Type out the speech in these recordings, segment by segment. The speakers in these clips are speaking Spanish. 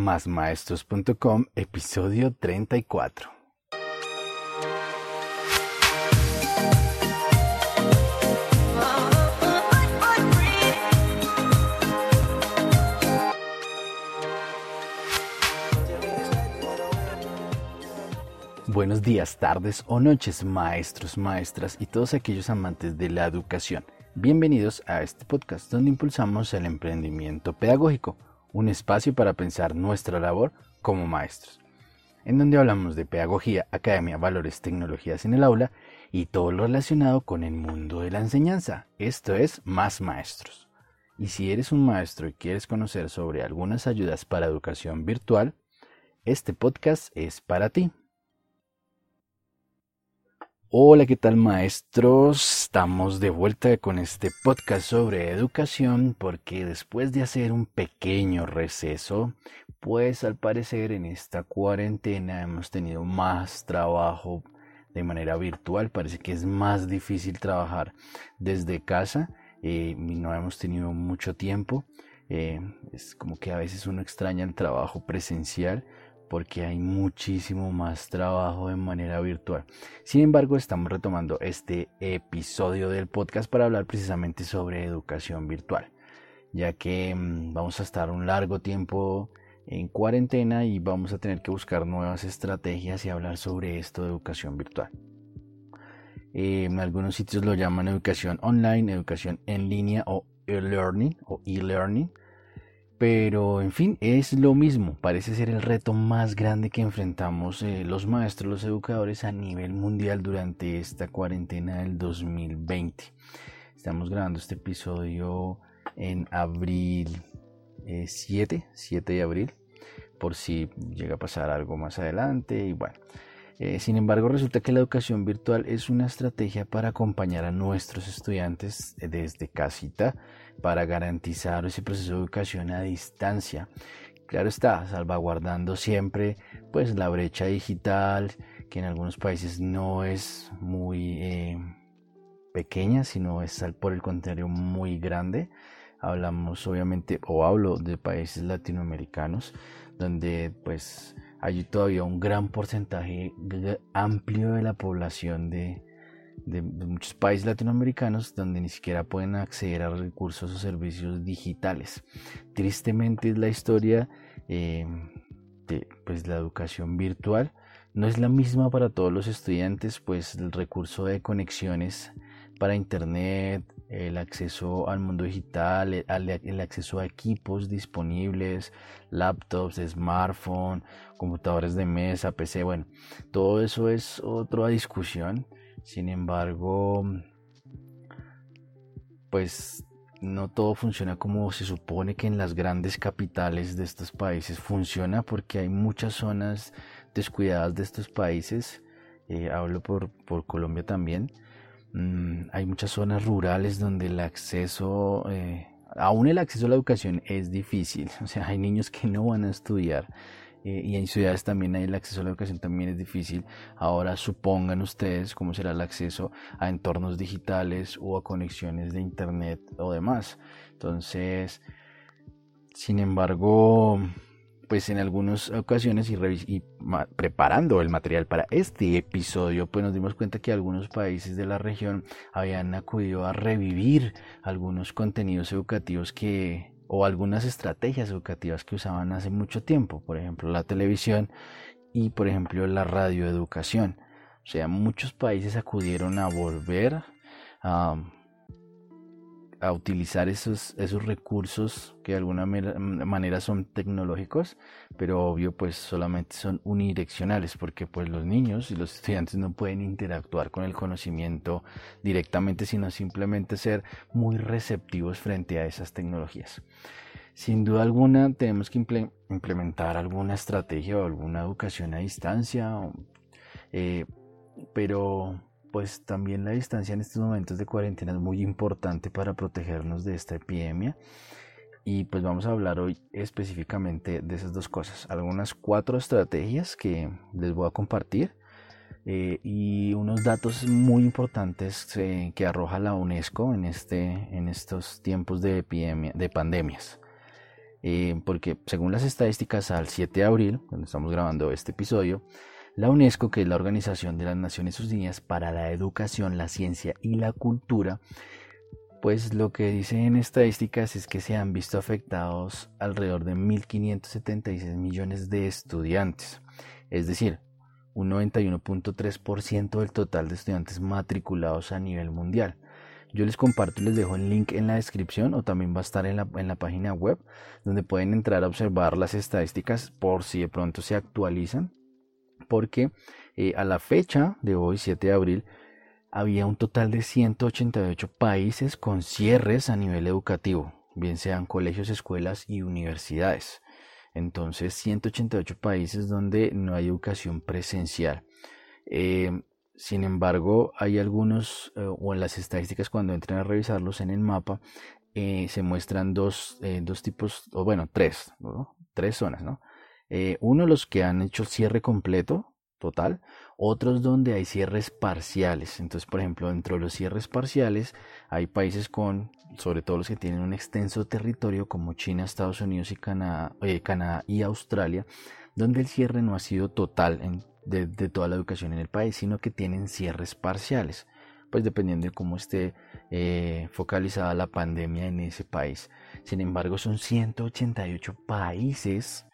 másmaestros.com, episodio 34. Buenos días, tardes o noches, maestros, maestras y todos aquellos amantes de la educación. Bienvenidos a este podcast donde impulsamos el emprendimiento pedagógico, un espacio para pensar nuestra labor como maestros, en donde hablamos de pedagogía, academia, valores, tecnologías en el aula y todo lo relacionado con el mundo de la enseñanza. Esto es Más Maestros. Y si eres un maestro y quieres conocer sobre algunas ayudas para educación virtual, este podcast es para ti. Hola, ¿qué tal maestros? Estamos de vuelta con este podcast sobre educación porque después de hacer un pequeño receso, pues al parecer en esta cuarentena hemos tenido más trabajo de manera virtual. Parece que es más difícil trabajar desde casa eh, y no hemos tenido mucho tiempo. Eh, es como que a veces uno extraña el trabajo presencial porque hay muchísimo más trabajo de manera virtual. Sin embargo, estamos retomando este episodio del podcast para hablar precisamente sobre educación virtual, ya que mm, vamos a estar un largo tiempo en cuarentena y vamos a tener que buscar nuevas estrategias y hablar sobre esto de educación virtual. En algunos sitios lo llaman educación online, educación en línea o e-learning o e-learning. Pero, en fin, es lo mismo. Parece ser el reto más grande que enfrentamos eh, los maestros, los educadores a nivel mundial durante esta cuarentena del 2020. Estamos grabando este episodio en abril 7, eh, 7 de abril, por si llega a pasar algo más adelante. Y bueno, eh, sin embargo, resulta que la educación virtual es una estrategia para acompañar a nuestros estudiantes desde casita para garantizar ese proceso de educación a distancia. Claro está, salvaguardando siempre pues la brecha digital, que en algunos países no es muy eh, pequeña, sino es por el contrario muy grande. Hablamos obviamente, o hablo de países latinoamericanos, donde pues hay todavía un gran porcentaje amplio de la población de, de, muchos países latinoamericanos donde ni siquiera pueden acceder a recursos o servicios digitales. Tristemente es la historia eh, de pues, la educación virtual. No es la misma para todos los estudiantes, pues el recurso de conexiones para Internet, el acceso al mundo digital, el, acceso a equipos disponibles, laptops, smartphone, computadores de mesa, PC, bueno, todo eso es otra discusión sin embargo, pues no todo funciona como se supone que en las grandes capitales de estos países funciona porque hay muchas zonas descuidadas de estos países. Eh, hablo por, Colombia también. Mm, hay muchas zonas rurales donde el acceso, eh, aún el acceso a la educación es difícil. O sea, hay niños que no van a estudiar eh, y en ciudades también hay el acceso a la educación también es difícil. Ahora supongan ustedes cómo será el acceso a entornos digitales o a conexiones de internet o demás. Entonces, sin embargo, pues en algunas ocasiones y, y preparando el material para este episodio, pues nos dimos cuenta que algunos países de la región habían acudido a revivir algunos contenidos educativos que o algunas estrategias educativas que usaban hace mucho tiempo, por ejemplo la televisión y por ejemplo la radioeducación. O sea, muchos países acudieron a volver a a utilizar esos, esos recursos que de alguna manera son tecnológicos, pero obvio pues solamente son unidireccionales porque pues los niños y los estudiantes no pueden interactuar con el conocimiento directamente, sino simplemente ser muy receptivos frente a esas tecnologías. Sin duda alguna tenemos que implementar alguna estrategia o alguna educación a distancia, eh, pero pues también la distancia en estos momentos de cuarentena es muy importante para protegernos de esta epidemia. Y pues vamos a hablar hoy específicamente de esas dos cosas. Algunas cuatro estrategias que les voy a compartir eh, y unos datos muy importantes eh, que arroja la UNESCO en, este, en estos tiempos de, epidemia, de pandemias. eh, porque según las estadísticas al 7 de abril, cuando estamos grabando este episodio, la UNESCO, que es la Organización de las Naciones Unidas para la Educación, la Ciencia y la Cultura, pues lo que dice en estadísticas es que se han visto afectados alrededor de 1.576 millones de estudiantes, es decir, un 91.3% del total de estudiantes matriculados a nivel mundial. Yo les comparto y les dejo el link en la descripción o también va a estar en la, en la página web donde pueden entrar a observar las estadísticas por si de pronto se actualizan. Porque eh, a la fecha de hoy, 7 de abril, había un total de 188 países con cierres a nivel educativo, bien sean colegios, escuelas y universidades. Entonces, 188 países donde no hay educación presencial. Eh, sin embargo, hay algunos, eh, o en las estadísticas cuando entren a revisarlos en el mapa, eh, se muestran dos, dos, tipos, o bueno, tres, tres zonas, ¿no? Uno, los que han hecho cierre completo, total, otros donde hay cierres parciales. Entonces, por ejemplo, dentro de los cierres parciales hay países con, sobre todo los que tienen un extenso territorio como China, Estados Unidos y Canadá, Canadá y Australia, donde el cierre no ha sido total en de, toda la educación en el país, sino que tienen cierres parciales, pues dependiendo de cómo esté eh, focalizada la pandemia en ese país. Sin embargo, son 188 países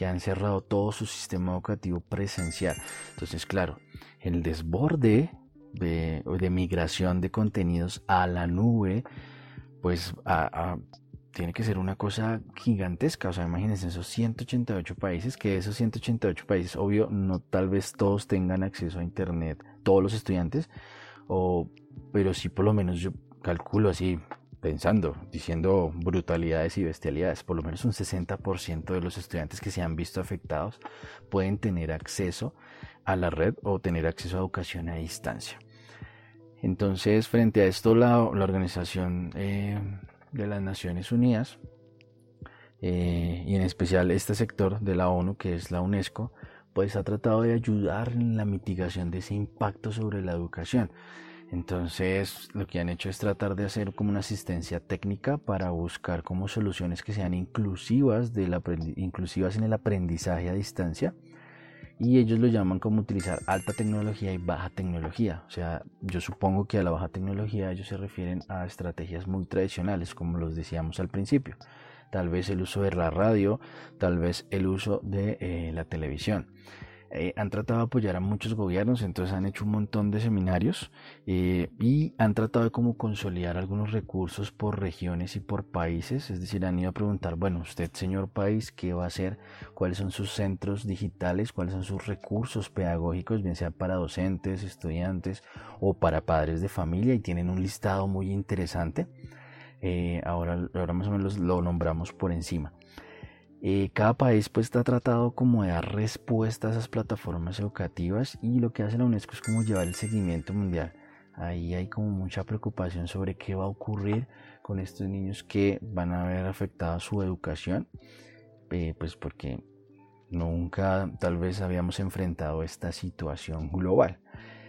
que han cerrado todo su sistema educativo presencial. Entonces, claro, el desborde de, migración de contenidos a la nube, pues tiene que ser una cosa gigantesca. O sea, imagínense esos 188 países, que esos 188 países, obvio, no tal vez todos tengan acceso a Internet, todos los estudiantes, o, pero sí por lo menos yo calculo así, pensando, diciendo brutalidades y bestialidades, por lo menos un 60% de los estudiantes que se han visto afectados pueden tener acceso a la red o tener acceso a educación a distancia. Entonces, frente a esto, la, organización eh, de las Naciones Unidas eh, y en especial este sector de la ONU que es la UNESCO pues ha tratado de ayudar en la mitigación de ese impacto sobre la educación. Entonces lo que han hecho es tratar de hacer como una asistencia técnica para buscar como soluciones que sean inclusivas, de la, inclusivas en el aprendizaje a distancia y ellos lo llaman como utilizar alta tecnología y baja tecnología. O sea, yo supongo que a la baja tecnología ellos se refieren a estrategias muy tradicionales, como los decíamos al principio. Tal vez el uso de la radio, tal vez el uso de eh, la televisión. Eh, han tratado de apoyar a muchos gobiernos, entonces han hecho un montón de seminarios eh, y han tratado de como consolidar algunos recursos por regiones y por países, es decir, han ido a preguntar, bueno, usted señor país, ¿qué va a hacer? ¿Cuáles son sus centros digitales? ¿Cuáles son sus recursos pedagógicos, bien sea para docentes, estudiantes o para padres de familia? Y tienen un listado muy interesante. Eh, ahora, ahora más o menos lo nombramos por encima. Eh, cada país pues está tratado como de dar respuesta a esas plataformas educativas y lo que hace la UNESCO es como llevar el seguimiento mundial. Ahí hay como mucha preocupación sobre qué va a ocurrir con estos niños que van a ver afectada su educación, eh, pues porque nunca tal vez habíamos enfrentado esta situación global.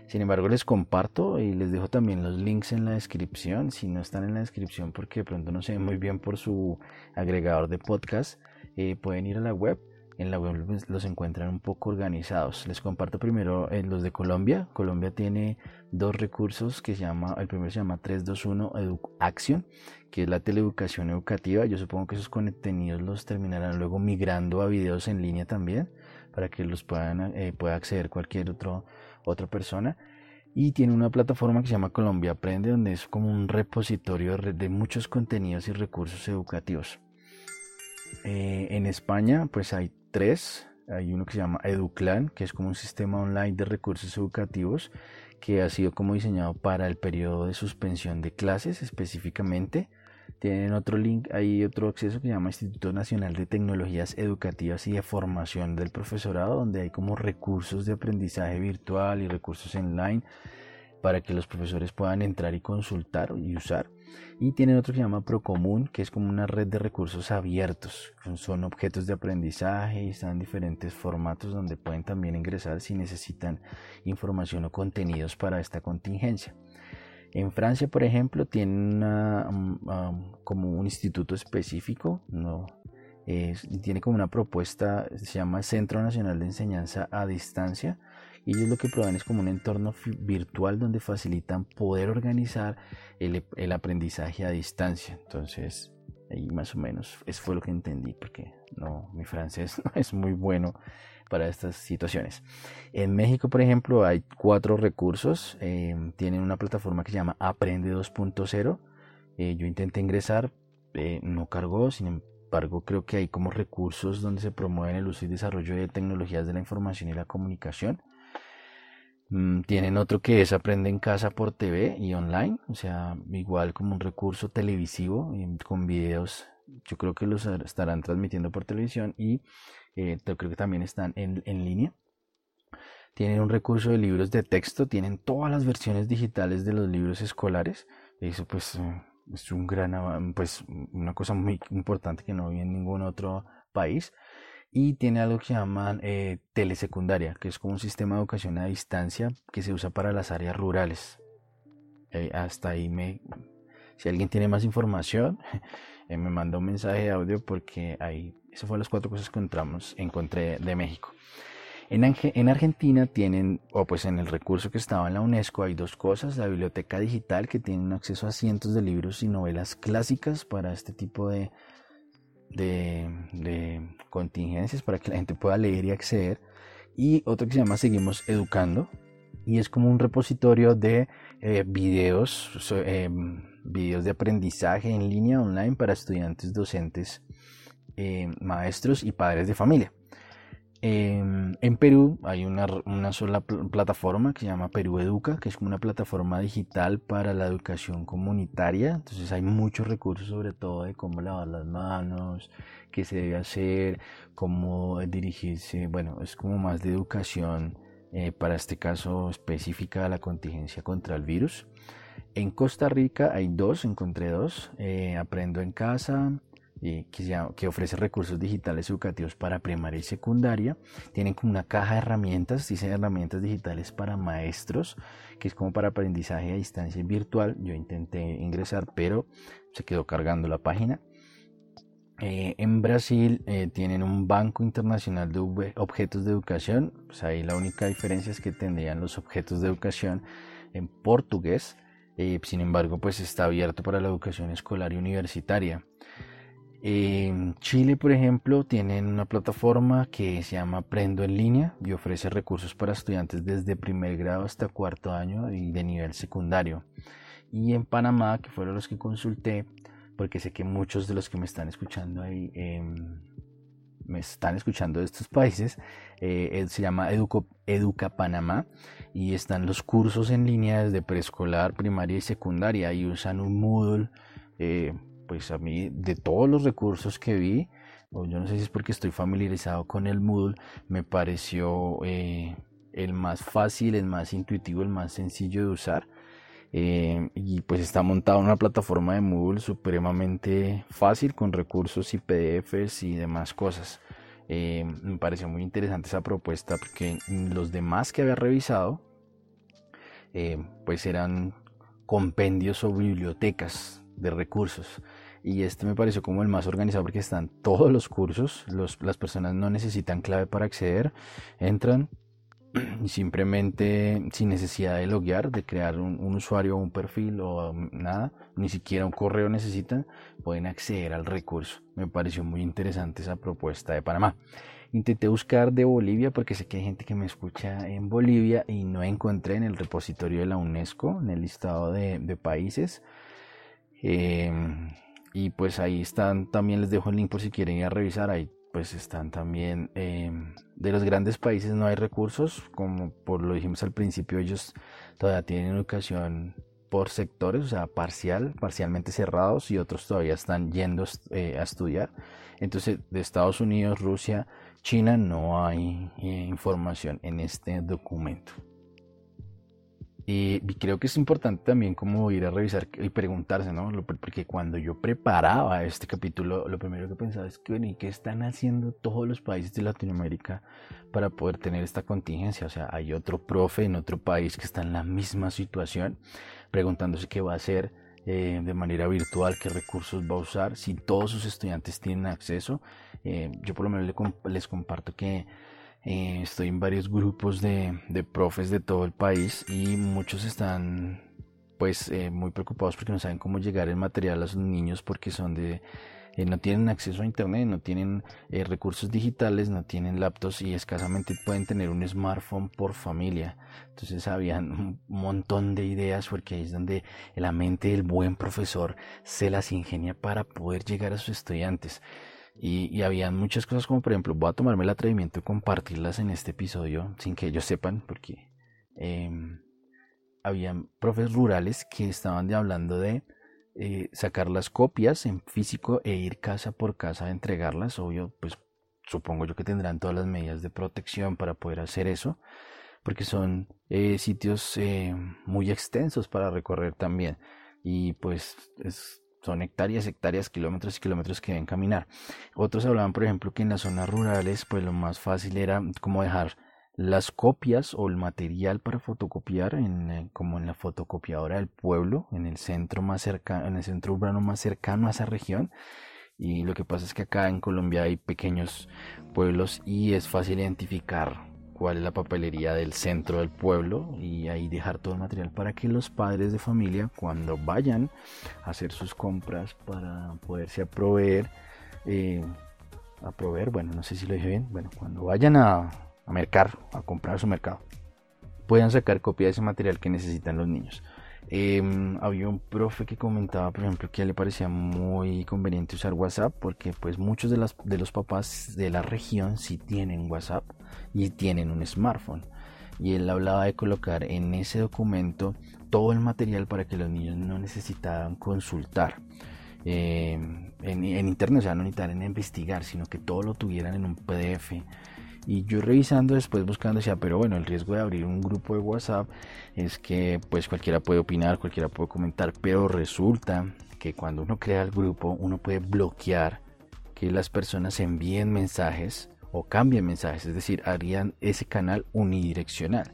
Sin embargo, les comparto y les dejo también los links en la descripción. Si no están en la descripción porque de pronto no se ven muy bien por su agregador de podcast, eh, pueden ir a la web. En la web los encuentran un poco organizados. Les comparto primero eh, los de Colombia. Colombia tiene dos recursos que se llama, el primero se llama 321 Edu Action, que es la teleeducación educativa. Yo supongo que esos contenidos los terminarán luego migrando a videos en línea también, para que los puedan, eh, pueda acceder cualquier otro, otra persona y tiene una plataforma que se llama Colombia Aprende, donde es como un repositorio de muchos contenidos y recursos educativos. Eh, en España, pues hay tres. Hay uno que se llama EduClan, que es como un sistema online de recursos educativos que ha sido como diseñado para el periodo de suspensión de clases específicamente. Tienen otro link, hay otro acceso que se llama Instituto Nacional de Tecnologías Educativas y de Formación del Profesorado, donde hay como recursos de aprendizaje virtual y recursos online para que los profesores puedan entrar y consultar y usar. Y tienen otro que se llama Procomún, que es como una red de recursos abiertos. Son objetos de aprendizaje y están en diferentes formatos donde pueden también ingresar si necesitan información o contenidos para esta contingencia. En Francia, por ejemplo, tienen um, um, como un instituto específico, no, tiene como una propuesta, se llama Centro Nacional de Enseñanza a Distancia. Y ellos lo que proveen es como un entorno virtual donde facilitan poder organizar el, el aprendizaje a distancia. Entonces, ahí más o menos, eso fue lo que entendí, porque no, mi francés no es muy bueno para estas situaciones. En México, por ejemplo, hay cuatro recursos. Eh, tienen una plataforma que se llama Aprende 2.0. Eh, yo intenté ingresar, eh, no cargó, sin embargo, creo que hay como recursos donde se promueven el uso y desarrollo de tecnologías de la información y la comunicación. Mm, tienen otro que es Aprende en casa por TV y online, o sea, igual como un recurso televisivo con videos. Yo creo que los estarán transmitiendo por televisión y eh, creo que también están en, en línea. Tienen un recurso de libros de texto, tienen todas las versiones digitales de los libros escolares. Eso pues es un gran, pues una cosa muy importante que no vi en ningún otro país. Y tiene algo que llaman eh, telesecundaria, que es como un sistema de educación a distancia que se usa para las áreas rurales. hasta ahí me... Si alguien tiene más información, me manda un mensaje de audio porque ahí esas fueron las cuatro cosas que encontramos, encontré de México. En, en, Argentina tienen, o pues en el recurso que estaba en la UNESCO, hay dos cosas. La biblioteca digital, que tiene acceso a cientos de libros y novelas clásicas para este tipo de, de, contingencias, para que la gente pueda leer y acceder. Y otro que se llama Seguimos Educando, y es como un repositorio de eh, videos, eh, videos de aprendizaje en línea online para estudiantes, docentes eh, maestros y padres de familia. Em, en Perú hay una, sola plataforma que se llama Perú Educa, que es como una plataforma digital para la educación comunitaria. Entonces hay muchos recursos sobre todo de cómo lavar las manos, qué se debe hacer, cómo dirigirse. Bueno, es como más de educación eh, para este caso específica a la contingencia contra el virus. En Costa Rica hay dos, encontré dos. Eh, aprendo en casa que, ofrece recursos digitales educativos para primaria y secundaria. Tienen como una caja de herramientas, dice herramientas digitales para maestros, que es como para aprendizaje a distancia virtual. Yo intenté ingresar, pero se quedó cargando la página. Eh, en Brasil eh, tienen un banco internacional de objetos de educación. Pues ahí la única diferencia es que tendrían los objetos de educación en portugués. Eh, sin embargo, pues está abierto para la educación escolar y universitaria. En Chile, por ejemplo, tienen una plataforma que se llama Aprendo en línea y ofrece recursos para estudiantes desde primer grado hasta cuarto año y de nivel secundario. Y en Panamá, que fueron los que consulté, porque sé que muchos de los que me están escuchando ahí em, me están escuchando de estos países, eh, se llama Educa Panamá y están los cursos en línea desde preescolar, primaria y secundaria y usan un Moodle. Eh, pues a mí de todos los recursos que vi, yo no sé si es porque estoy familiarizado con el Moodle, me pareció eh, el más fácil, el más intuitivo, el más sencillo de usar. Eh, y pues está montado en una plataforma de Moodle supremamente fácil con recursos y PDFs y demás cosas. Eh, me pareció muy interesante esa propuesta porque los demás que había revisado pues eran compendios o bibliotecas de recursos y este me pareció como el más organizado porque están todos los cursos, las personas no necesitan clave para acceder, entran y simplemente sin necesidad de loguear, de crear un, usuario un perfil o nada, ni siquiera un correo necesitan, pueden acceder al recurso. Me pareció muy interesante esa propuesta de Panamá. Intenté buscar de Bolivia porque sé que hay gente que me escucha en Bolivia y no encontré en el repositorio de la UNESCO, en el listado de, países. Eh, y pues ahí están, también les dejo el link por si quieren ir a revisar, ahí pues están también em, de los grandes países no hay recursos, como por lo dijimos al principio, ellos todavía tienen educación por sectores, o sea, parcial, parcialmente cerrados y otros todavía están yendo eh, a estudiar. Entonces, de Estados Unidos, Rusia, China no hay eh, información en este documento. Y, creo que es importante también como ir a revisar y preguntarse, ¿no? Porque cuando yo preparaba este capítulo, lo primero que pensaba es que, ¿y qué están haciendo todos los países de Latinoamérica para poder tener esta contingencia? O sea, hay otro profe en otro país que está en la misma situación, preguntándose qué va a hacer eh, de manera virtual, qué recursos va a usar, si todos sus estudiantes tienen acceso. Eh, yo por lo menos les comparto que eh, estoy en varios grupos de, de, profes de todo el país y muchos están pues muy preocupados porque no saben cómo llegar el material a sus niños porque son de eh, no tienen acceso a internet, no tienen eh, recursos digitales, no tienen laptops y escasamente pueden tener un smartphone por familia. Entonces habían un montón de ideas porque ahí es donde la mente del buen profesor se las ingenia para poder llegar a sus estudiantes. Y, y habían muchas cosas como por ejemplo, voy a tomarme el atrevimiento de compartirlas en este episodio sin que ellos sepan porque eh, habían profes rurales que estaban hablando de eh, sacar las copias en físico e ir casa por casa a entregarlas. Obvio, pues supongo yo que tendrán todas las medidas de protección para poder hacer eso, porque son eh, sitios eh, muy extensos para recorrer también. Y pues son hectáreas, hectáreas, kilómetros y kilómetros que deben caminar. Otros hablaban, por ejemplo, que en las zonas rurales, pues lo más fácil era como dejar las copias o el material para fotocopiar en, eh, como en la fotocopiadora del pueblo en el centro más cercano en el centro urbano más cercano a esa región y lo que pasa es que acá en Colombia hay pequeños pueblos y es fácil identificar cuál es la papelería del centro del pueblo y ahí dejar todo el material para que los padres de familia cuando vayan a hacer sus compras para poderse proveer eh, proveer bueno no sé si lo dije bien bueno cuando vayan a a mercar, a comprar su mercado, puedan sacar copia de ese material que necesitan los niños. Em, había un profe que comentaba, por ejemplo, que le parecía muy conveniente usar WhatsApp porque pues muchos de, las, de los papás de la región sí tienen WhatsApp y tienen un smartphone. Y él hablaba de colocar en ese documento todo el material para que los niños no necesitaran consultar. Em, en, en, internet, o sea, no necesitaran investigar, sino que todo lo tuvieran en un PDF y yo revisando después buscando decía, pero bueno, el riesgo de abrir un grupo de WhatsApp es que pues cualquiera puede opinar, cualquiera puede comentar, pero resulta que cuando uno crea el grupo uno puede bloquear que las personas envíen mensajes o cambien mensajes, es decir, harían ese canal unidireccional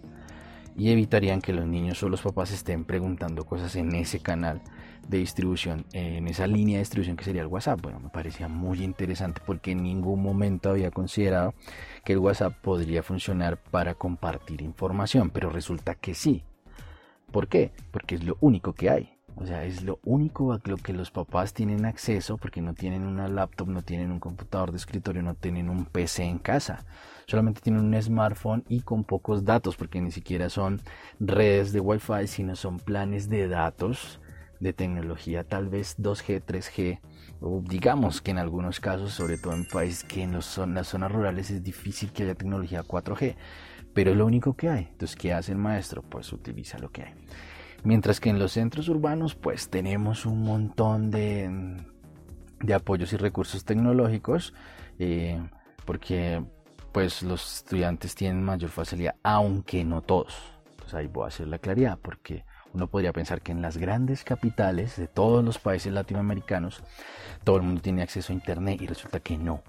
y evitarían que los niños o los papás estén preguntando cosas en ese canal de distribución, en esa línea de distribución que sería el WhatsApp. Bueno, me parecía muy interesante porque en ningún momento había considerado que el WhatsApp podría funcionar para compartir información, pero resulta que sí. ¿Por qué? Porque es lo único que hay. O sea, es lo único a lo que los papás tienen acceso porque no tienen una laptop, no tienen un computador de escritorio, no tienen un PC en casa. Solamente tienen un smartphone y con pocos datos porque ni siquiera son redes de Wi-Fi, sino son planes de datos de tecnología tal vez 2G, 3G, o digamos que en algunos casos, sobre todo en países que en las zonas rurales es difícil que haya tecnología 4G, pero es lo único que hay. Entonces, ¿qué hace el maestro? Pues utiliza lo que hay. Mientras que en los centros urbanos, pues tenemos un montón de, de apoyos y recursos tecnológicos, eh, porque pues los estudiantes tienen mayor facilidad, aunque no todos. Entonces ahí voy a hacer la claridad, porque uno podría pensar que en las grandes capitales de todos los países latinoamericanos todo el mundo tiene acceso a Internet y resulta que no.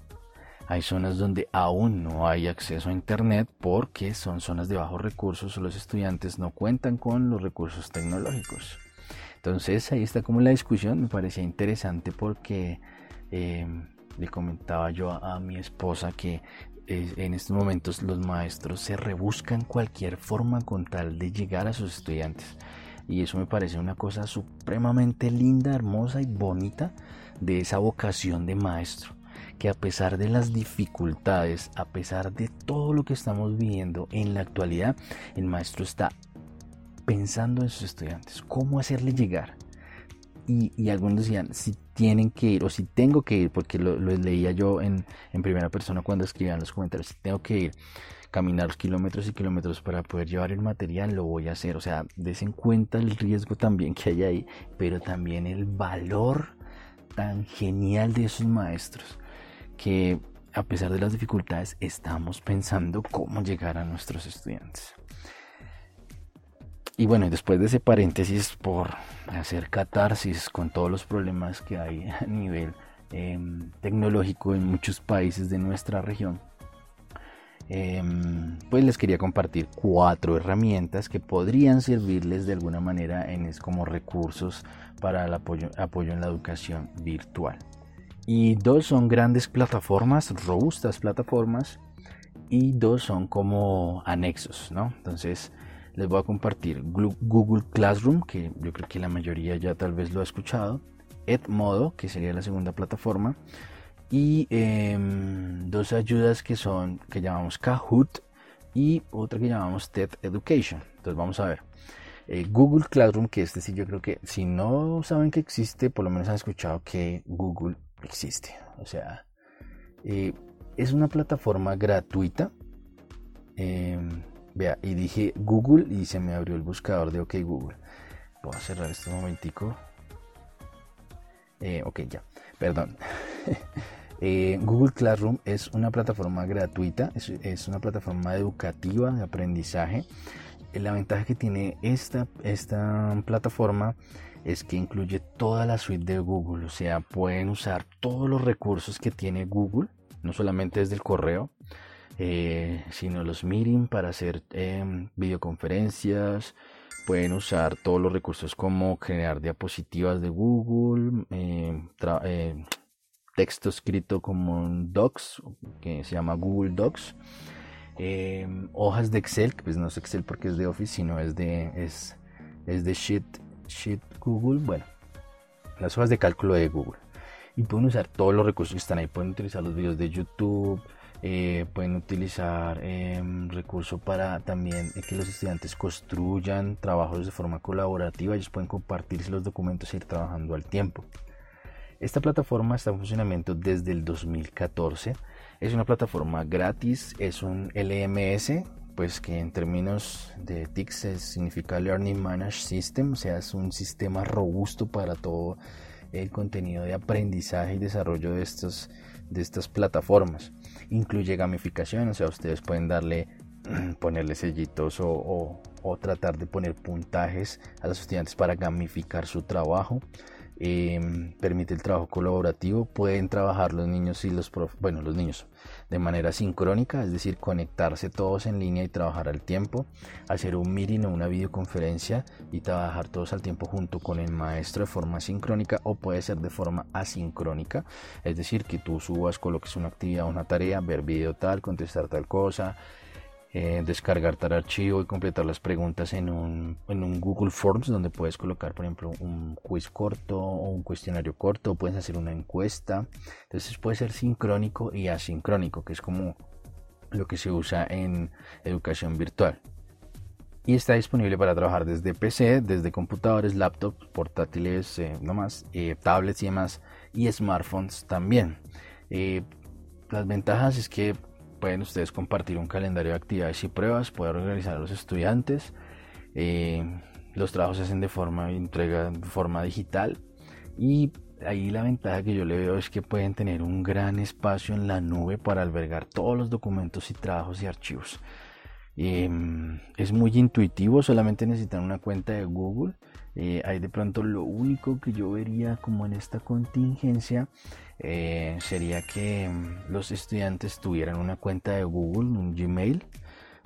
Hay zonas donde aún no hay acceso a Internet porque son zonas de bajos recursos o los estudiantes no cuentan con los recursos tecnológicos. Entonces ahí está como la discusión, me parecía interesante porque eh, le comentaba yo a, mi esposa que eh, en estos momentos los maestros se rebuscan cualquier forma con tal de llegar a sus estudiantes. Y eso me parece una cosa supremamente linda, hermosa y bonita de esa vocación de maestro. Que a pesar de las dificultades, a pesar de todo lo que estamos viviendo en la actualidad, el maestro está pensando en sus estudiantes, cómo hacerle llegar. Y, algunos decían, si tienen que ir o si tengo que ir, porque lo, leía yo en, en primera persona cuando escribían los comentarios, si tengo que ir caminar kilómetros y kilómetros para poder llevar el material, lo voy a hacer. O sea, des en cuenta el riesgo también que hay ahí, pero también el valor tan genial de esos maestros que a pesar de las dificultades estamos pensando cómo llegar a nuestros estudiantes. Y bueno, después de ese paréntesis por hacer catarsis con todos los problemas que hay a nivel em, tecnológico en muchos países de nuestra región, em, pues les quería compartir cuatro herramientas que podrían servirles de alguna manera en, como recursos para el apoyo, apoyo en la educación virtual. Y dos son grandes plataformas, robustas plataformas, y dos son como anexos, ¿no? Entonces les voy a compartir Google Classroom, que yo creo que la mayoría ya tal vez lo ha escuchado, Edmodo, que sería la segunda plataforma, y em, dos ayudas que son que llamamos Kahoot y otra que llamamos TED Education. Entonces vamos a ver. Eh, Google Classroom, que este sí yo creo que si no saben que existe, por lo menos han escuchado que Google existe. O sea, eh, es una plataforma gratuita. Em, vea, y dije Google y se me abrió el buscador de OK Google. Voy a cerrar este momentico. Eh, ok, ya, perdón. Eh, Google Classroom es una plataforma gratuita, es, una plataforma educativa de aprendizaje. La ventaja que tiene esta, esta plataforma es que incluye toda la suite de Google, o sea, pueden usar todos los recursos que tiene Google, no solamente desde el correo, eh, sino los meeting para hacer em, videoconferencias, pueden usar todos los recursos como crear diapositivas de Google, eh, eh, texto escrito como Docs, que se llama Google Docs, hojas de Excel, pues no es Excel porque es de Office, sino es de, es, es de Sheet, Sheet Google, bueno, las hojas de cálculo de Google. Y pueden usar todos los recursos que están ahí, pueden utilizar los videos de YouTube, eh, pueden utilizar eh, recursos para también eh, que los estudiantes construyan trabajos de forma colaborativa. Ellos pueden compartirse los documentos e ir trabajando al tiempo. Esta plataforma está en funcionamiento desde el 2014. Es una plataforma gratis, es un LMS, pues que en términos de TICS significa Learning Managed System, o sea, es un sistema robusto para todo el contenido de aprendizaje y desarrollo de, estos, de estas plataformas incluye gamificación, o sea, ustedes pueden darle, ponerle sellitos o, tratar de poner puntajes a los estudiantes para gamificar su trabajo. Em, permite el trabajo colaborativo, pueden trabajar los niños y los profes, bueno, los niños de manera sincrónica, es decir, conectarse todos en línea y trabajar al tiempo, hacer un meeting o una videoconferencia y trabajar todos al tiempo junto con el maestro de forma sincrónica o puede ser de forma asincrónica, es decir, que tú subas, coloques una actividad una tarea, ver video tal, contestar tal cosa, eh, descargar tal archivo y completar las preguntas en un, en un, Google Forms donde puedes colocar por ejemplo un quiz corto o un cuestionario corto, puedes hacer una encuesta, entonces puede ser sincrónico y asincrónico, que es como lo que se usa en educación virtual. Y está disponible para trabajar desde PC, desde computadores, laptops, portátiles, eh, nomás, eh, tablets y demás, y smartphones también. las ventajas es que pueden ustedes compartir un calendario de actividades y pruebas, poder organizar a los estudiantes. Eh, los trabajos se hacen de forma entrega de forma digital y ahí la ventaja que yo le veo es que pueden tener un gran espacio en la nube para albergar todos los documentos y trabajos y archivos. Em, es muy intuitivo, solamente necesitan una cuenta de Google. Eh, ahí de pronto lo único que yo vería como en esta contingencia eh, sería que mm, los estudiantes tuvieran una cuenta de Google, un Gmail,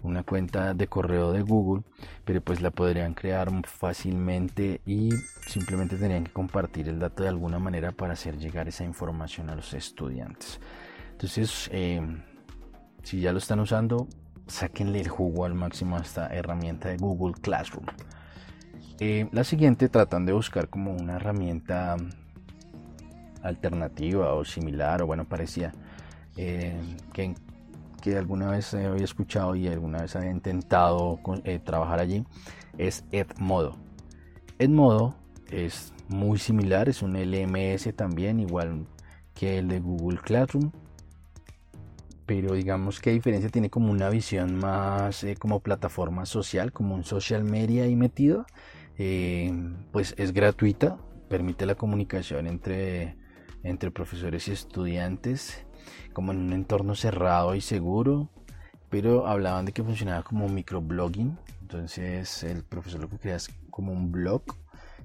una cuenta de correo de Google, pero pues la podrían crear fácilmente y simplemente tendrían que compartir el dato de alguna manera para hacer llegar esa información a los estudiantes. Entonces, eh, si ya lo están usando, saquenle el jugo al máximo a esta herramienta de Google Classroom. Eh, la siguiente tratan de buscar como una herramienta alternativa o similar o bueno parecía eh, que, que, alguna vez había escuchado y alguna vez había intentado eh, trabajar allí es Edmodo. Edmodo es muy similar, es un LMS también igual que el de Google Classroom pero digamos que diferencia tiene como una visión más eh, como plataforma social, como un social media ahí metido, eh, pues es gratuita, permite la comunicación entre, entre profesores y estudiantes, como en un entorno cerrado y seguro, pero hablaban de que funcionaba como microblogging, entonces el profesor lo que crea es como un blog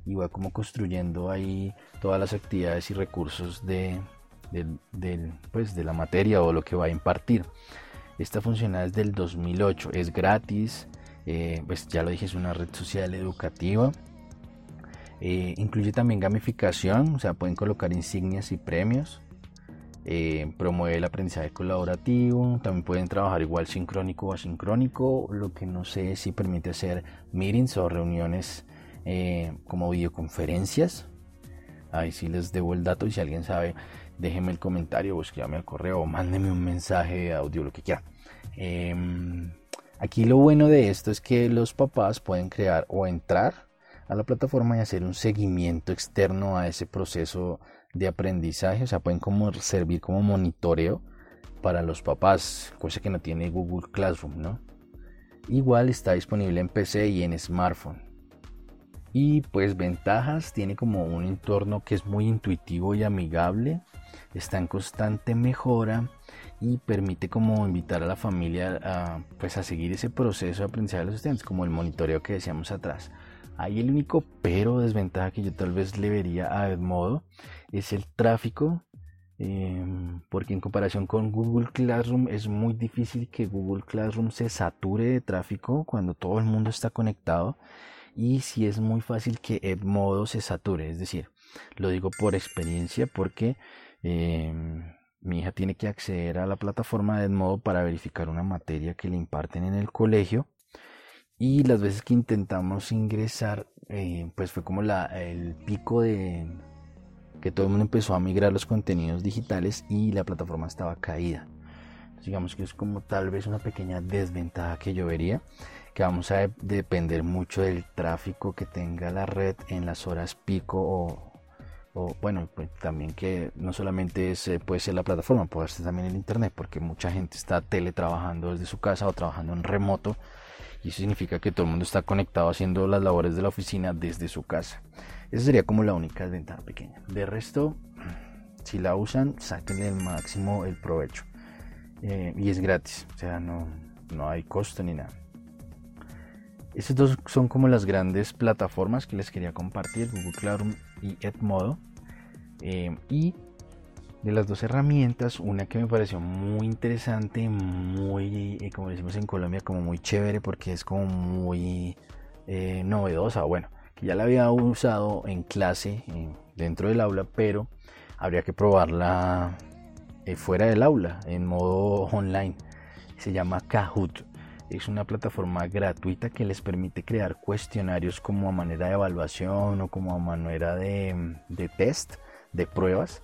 y va como construyendo ahí todas las actividades y recursos de, pues, de la materia o lo que va a impartir. Esta funciona desde el 2008, es gratis, eh, pues ya lo dije, es una red social educativa. Eh, incluye también gamificación, o sea, pueden colocar insignias y premios. Eh, promueve el aprendizaje colaborativo, también pueden trabajar igual sincrónico o asincrónico, lo que no sé si permite hacer meetings o reuniones como videoconferencias. Ahí sí les debo el dato y si alguien sabe, déjenme el comentario o escríbame al correo o mándeme un mensaje de audio, lo que quiera. Aquí lo bueno de esto es que los papás pueden crear o entrar a la plataforma y hacer un seguimiento externo a ese proceso de aprendizaje, o sea, pueden como servir como monitoreo para los papás, cosa que no tiene Google Classroom, ¿no? Igual está disponible en PC y en smartphone. Y pues ventajas, tiene como un entorno que es muy intuitivo y amigable, está en constante mejora y permite como invitar a la familia a, pues a seguir ese proceso de aprendizaje de los estudiantes, como el monitoreo que decíamos atrás. Ahí el único pero desventaja que yo tal vez le vería a Edmodo es el tráfico, em, porque en comparación con Google Classroom es muy difícil que Google Classroom se sature de tráfico cuando todo el mundo está conectado y si es muy fácil que Edmodo se sature, es decir, lo digo por experiencia porque em, mi hija tiene que acceder a la plataforma de Edmodo para verificar una materia que le imparten en el colegio. Y las veces que intentamos ingresar eh, pues fue como la, el pico de que todo el mundo empezó a migrar los contenidos digitales y la plataforma estaba caída. Digamos que es como tal vez una pequeña desventaja que yo vería que vamos a depender mucho del tráfico que tenga la red en las horas pico o, bueno, pues también que no solamente es, eh, puede ser la plataforma, puede ser también el internet, porque mucha gente está teletrabajando desde su casa o trabajando en remoto y eso significa que todo el mundo está conectado haciendo las labores de la oficina desde su casa. Esa sería como la única desventaja pequeña. De resto, si la usan, sáquenle el máximo el provecho. Eh, y es gratis, o sea, no, no hay costo ni nada. Esas dos son como las grandes plataformas que les quería compartir, Google Classroom y Edmodo. Eh, y de las dos herramientas, una que me pareció muy interesante, muy, eh, como decimos en Colombia, como muy chévere porque es como muy eh, novedosa, bueno, que ya la había usado en clase dentro del aula, pero habría que probarla fuera del aula, en modo online. Se llama Kahoot. Es una plataforma gratuita que les permite crear cuestionarios como a manera de evaluación o como a manera de, de test, de pruebas.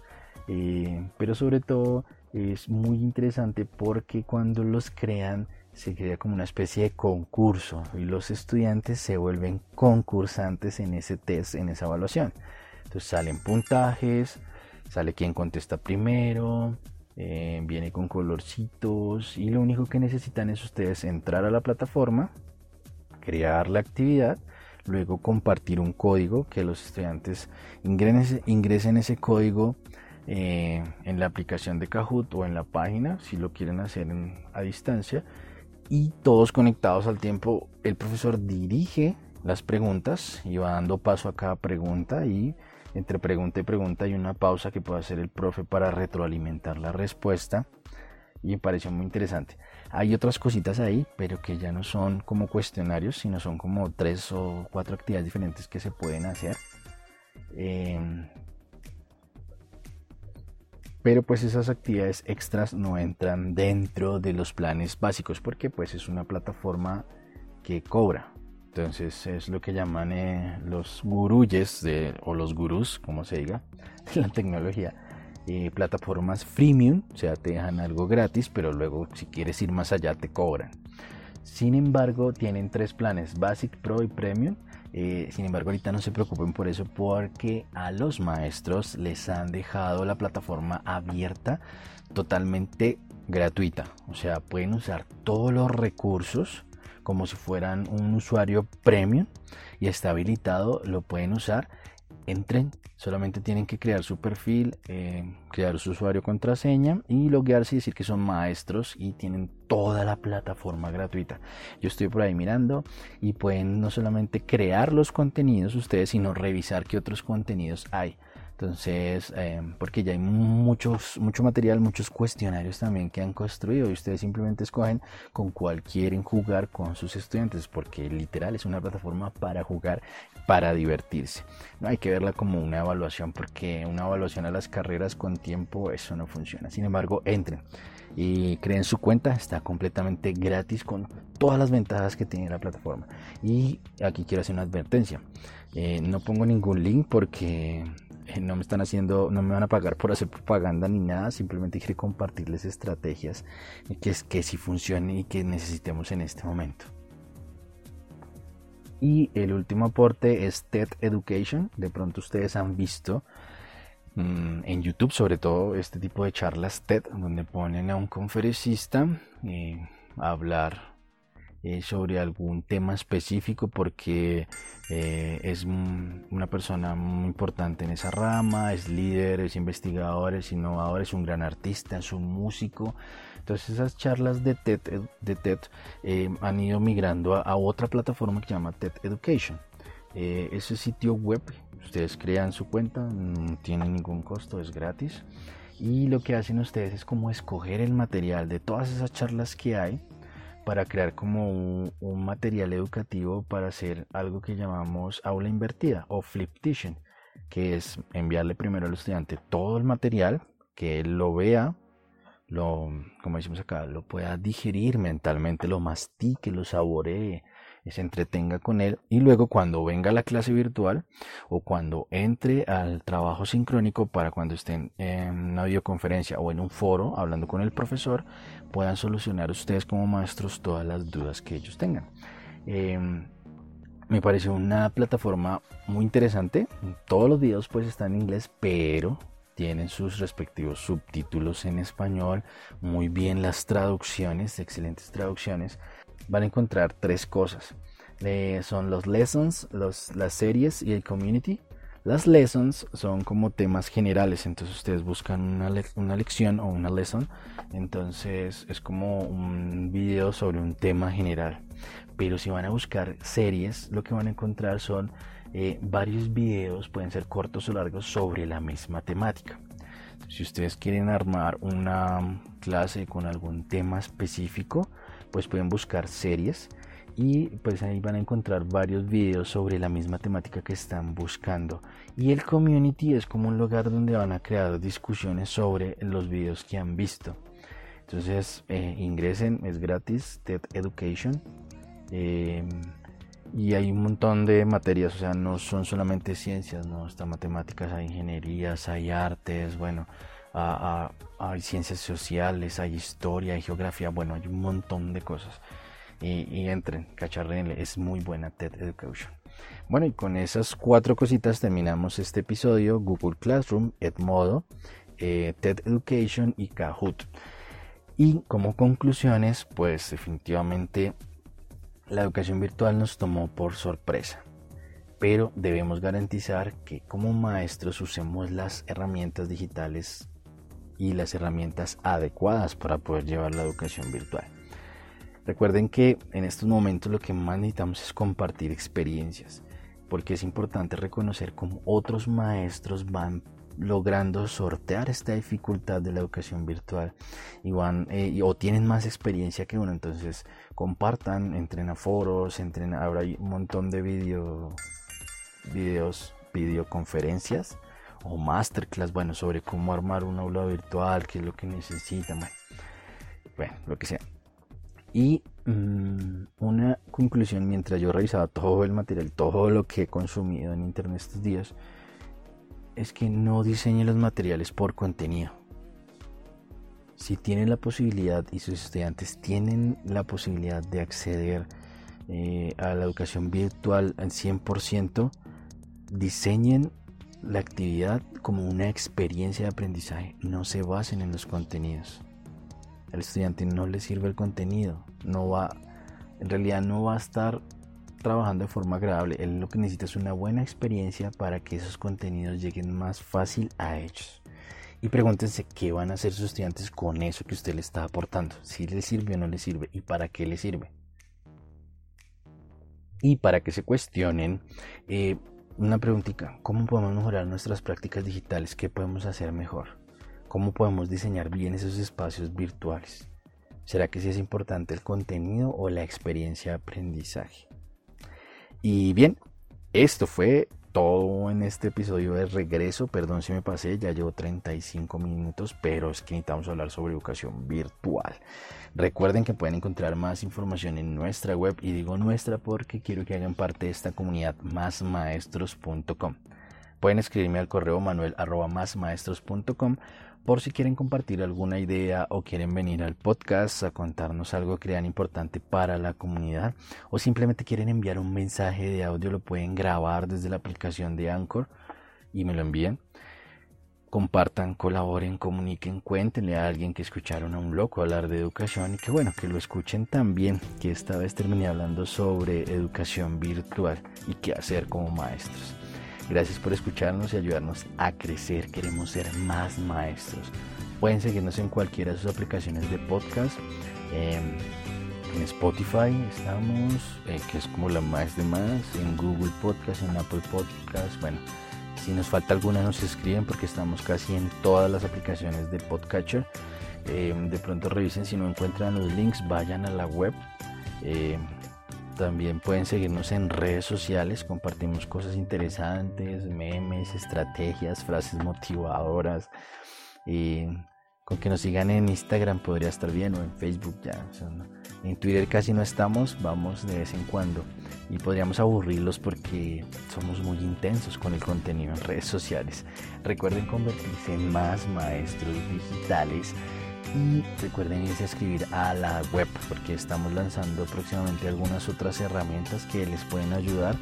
Eh, pero sobre todo es muy interesante porque cuando los crean se crea como una especie de concurso y los estudiantes se vuelven concursantes en ese test, en esa evaluación. Entonces salen puntajes, sale quien contesta primero, eh, viene con colorcitos y lo único que necesitan es ustedes entrar a la plataforma, crear la actividad, luego compartir un código que los estudiantes ingresen, ese código eh, en la aplicación de Kahoot o en la página si lo quieren hacer a distancia y todos conectados al tiempo el profesor dirige las preguntas y va dando paso a cada pregunta y entre pregunta y pregunta hay una pausa que puede hacer el profe para retroalimentar la respuesta y me pareció muy interesante. Hay otras cositas ahí, pero que ya no son como cuestionarios, sino son como tres o cuatro actividades diferentes que se pueden hacer. Em, pero pues esas actividades extras no entran dentro de los planes básicos porque pues es una plataforma que cobra entonces es lo que llaman eh, los guruyes de, o los gurús, como se diga, de la tecnología. Eh, plataformas freemium, o sea, te dejan algo gratis, pero luego si quieres ir más allá te cobran. Sin embargo, tienen tres planes, Basic, Pro y Premium. Eh, sin embargo, ahorita no se preocupen por eso porque a los maestros les han dejado la plataforma abierta totalmente gratuita. O sea, pueden usar todos los recursos como si fueran un usuario premium y está habilitado, lo pueden usar. Entren, solamente tienen que crear su perfil, eh, crear su usuario contraseña y loguearse y decir que son maestros y tienen toda la plataforma gratuita. Yo estoy por ahí mirando y pueden no solamente crear los contenidos ustedes, sino revisar qué otros contenidos hay. Entonces, eh, porque ya hay muchos, mucho material, muchos cuestionarios también que han construido y ustedes simplemente escogen con cuál quieren jugar con sus estudiantes, porque literal es una plataforma para jugar, para divertirse. No hay que verla como una evaluación, porque una evaluación a las carreras con tiempo, eso no funciona. Sin embargo, entren y creen su cuenta, está completamente gratis con todas las ventajas que tiene la plataforma. Y aquí quiero hacer una advertencia. Eh, no pongo ningún link porque eh, no me están haciendo, no me van a pagar por hacer propaganda ni nada, simplemente quiero compartirles estrategias que, que sí funcionen y que necesitemos en este momento. Y el último aporte es TED Education. De pronto ustedes han visto mm, en YouTube, sobre todo, este tipo de charlas TED, donde ponen a un conferencista eh, a hablar eh, sobre algún tema específico porque eh, es una persona muy importante en esa rama, es líder, es investigador, es innovador, es un gran artista, es un músico. Entonces esas charlas de TED, de TED eh, han ido migrando a, otra plataforma que se llama TED Education. ese sitio web, ustedes crean su cuenta, no tiene ningún costo, es gratis. Y lo que hacen ustedes es como escoger el material de todas esas charlas que hay para crear como un, material educativo para hacer algo que llamamos aula invertida o flip teaching, que es enviarle primero al estudiante todo el material, que él lo vea, lo, como decimos acá, lo pueda digerir mentalmente, lo mastique, lo saboree, se entretenga con él y luego cuando venga la clase virtual o cuando entre al trabajo sincrónico para cuando estén en una videoconferencia o en un foro hablando con el profesor puedan solucionar ustedes como maestros todas las dudas que ellos tengan. Em, me parece una plataforma muy interesante. Todos los videos pues están en inglés, pero tienen sus respectivos subtítulos en español, muy bien las traducciones, excelentes traducciones van a encontrar tres cosas. son los lessons, las series y el community. Las lessons son como temas generales, entonces ustedes buscan una, una, lección o una lesson, entonces es como un video sobre un tema general. Pero si van a buscar series, lo que van a encontrar son eh, varios videos, pueden ser cortos o largos, sobre la misma temática. Si ustedes quieren armar una clase con algún tema específico, pues pueden buscar series y pues ahí van a encontrar varios videos sobre la misma temática que están buscando. Y el community es como un lugar donde van a crear discusiones sobre los videos que han visto. Entonces eh, ingresen es gratis TED Education. Em, y hay un montón de materias o sea no son solamente ciencias no está matemáticas hay ingenierías hay artes bueno hay ciencias sociales, hay historia, hay geografía, bueno, hay un montón de cosas. Y, entren, cacharrenle, es muy buena TED Education. Bueno, y con esas cuatro cositas terminamos este episodio: Google Classroom, Edmodo, eh, TED Education y Kahoot. Y como conclusiones, pues definitivamente la educación virtual nos tomó por sorpresa pero debemos garantizar que como maestros usemos las herramientas digitales y las herramientas adecuadas para poder llevar la educación virtual. Recuerden que en estos momentos lo que más necesitamos es compartir experiencias, porque es importante reconocer cómo otros maestros van logrando sortear esta dificultad de la educación virtual eh, o tienen más experiencia que uno entonces compartan entren a foros entren ahora hay un montón de video videos videoconferencias o masterclass, bueno, sobre cómo armar un aula virtual, qué es lo que necesitan, bueno, lo que sea. Y mm, una conclusión mientras yo revisaba todo el material, todo lo que he consumido en internet estos días, es que no diseñe los materiales por contenido. Si tienen la posibilidad y sus estudiantes tienen la posibilidad de acceder eh, a la educación virtual al 100%, diseñen la actividad como una experiencia de aprendizaje, no se basen en los contenidos. Al estudiante no le sirve el contenido, no va, en realidad no va a estar trabajando de forma agradable. Él lo que necesita es una buena experiencia para que esos contenidos lleguen más fácil a ellos. Y pregúntense qué van a hacer sus estudiantes con eso que usted le está aportando. Si les sirve o no les sirve y para qué les sirve. Y para que se cuestionen, eh, una preguntita, ¿cómo podemos mejorar nuestras prácticas digitales? ¿Qué podemos hacer mejor? ¿Cómo podemos diseñar bien esos espacios virtuales? ¿Será que sí es importante el contenido o la experiencia de aprendizaje? Y bien, esto fue todo en este episodio de regreso. Perdón si me pasé, ya llevo 35 minutos, pero es que necesitamos hablar sobre educación virtual. Recuerden que pueden encontrar más información en nuestra web y digo nuestra porque quiero que hagan parte de esta comunidad másmaestros.com. Pueden escribirme al correo manuel por si quieren compartir alguna idea o quieren venir al podcast a contarnos algo que crean importante para la comunidad o simplemente quieren enviar un mensaje de audio, lo pueden grabar desde la aplicación de Anchor y me lo envíen. Compartan, colaboren, comuniquen, cuéntenle a alguien que escucharon a un loco hablar de educación y que bueno, que lo escuchen también, que esta vez terminé hablando sobre educación virtual y qué hacer como maestros. Gracias por escucharnos y ayudarnos a crecer. Queremos ser más maestros. Pueden seguirnos en cualquiera de sus aplicaciones de podcast. en Spotify estamos, eh, que es como la más de más. En Google Podcast, en Apple Podcast. Bueno, si nos falta alguna nos escriben porque estamos casi en todas las aplicaciones de Podcatcher. Em, de pronto revisen si no encuentran los links, vayan a la web. Em, también pueden seguirnos en redes sociales, compartimos cosas interesantes, memes, estrategias, frases motivadoras. Y con que nos sigan en Instagram podría estar bien o en Facebook ya. en Twitter casi no estamos, vamos de vez en cuando. Y podríamos aburrirlos porque somos muy intensos con el contenido en redes sociales. Recuerden convertirse en más maestros digitales y recuerden irse a escribir a la web porque estamos lanzando próximamente algunas otras herramientas que les pueden ayudar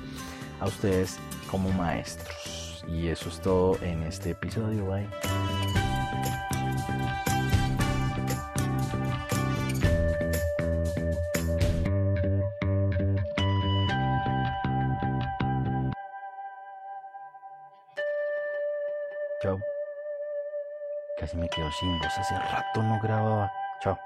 a ustedes como maestros. Y eso es todo en este episodio. Bye. Me quedo sin voz. Hace rato no grababa. Chao.